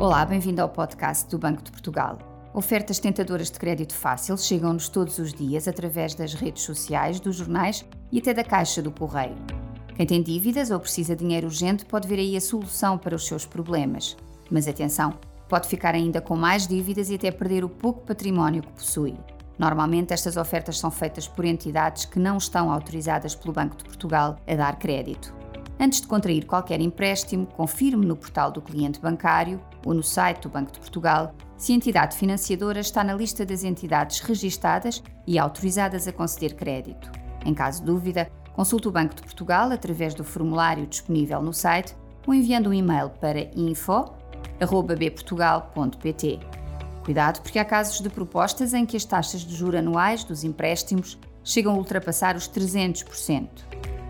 Olá, bem-vindo ao podcast do Banco de Portugal. Ofertas tentadoras de crédito fácil chegam-nos todos os dias através das redes sociais, dos jornais e até da caixa do correio. Quem tem dívidas ou precisa de dinheiro urgente pode ver aí a solução para os seus problemas. Mas atenção, pode ficar ainda com mais dívidas e até perder o pouco património que possui. Normalmente, estas ofertas são feitas por entidades que não estão autorizadas pelo Banco de Portugal a dar crédito. Antes de contrair qualquer empréstimo, confirme no portal do cliente bancário ou no site do Banco de Portugal se a entidade financiadora está na lista das entidades registadas e autorizadas a conceder crédito. Em caso de dúvida, consulte o Banco de Portugal através do formulário disponível no site ou enviando um e-mail para info.bportugal.pt. Cuidado porque há casos de propostas em que as taxas de juros anuais dos empréstimos chegam a ultrapassar os 300%.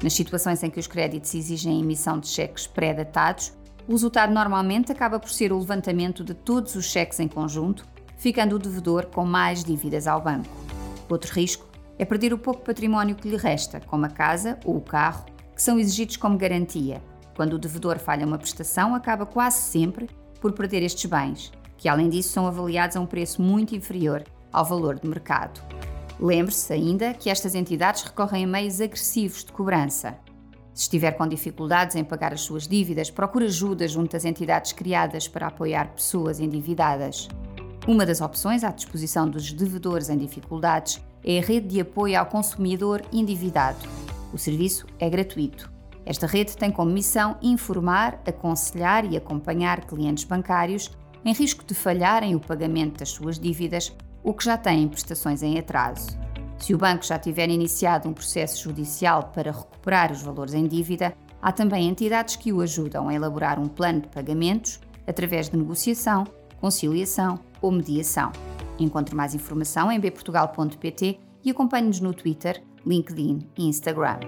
Nas situações em que os créditos exigem a emissão de cheques pré-datados, o resultado normalmente acaba por ser o levantamento de todos os cheques em conjunto, ficando o devedor com mais dívidas ao banco. Outro risco é perder o pouco património que lhe resta, como a casa ou o carro, que são exigidos como garantia. Quando o devedor falha uma prestação, acaba quase sempre por perder estes bens, que além disso são avaliados a um preço muito inferior ao valor de mercado. Lembre-se ainda que estas entidades recorrem a meios agressivos de cobrança. Se estiver com dificuldades em pagar as suas dívidas, procure ajuda junto às entidades criadas para apoiar pessoas endividadas. Uma das opções à disposição dos devedores em dificuldades é a Rede de Apoio ao Consumidor Endividado. O serviço é gratuito. Esta rede tem como missão informar, aconselhar e acompanhar clientes bancários em risco de falharem o pagamento das suas dívidas ou que já têm prestações em atraso. Se o banco já tiver iniciado um processo judicial para recuperar os valores em dívida, há também entidades que o ajudam a elaborar um plano de pagamentos através de negociação, conciliação ou mediação. Encontre mais informação em bportugal.pt e acompanhe-nos no Twitter, LinkedIn e Instagram.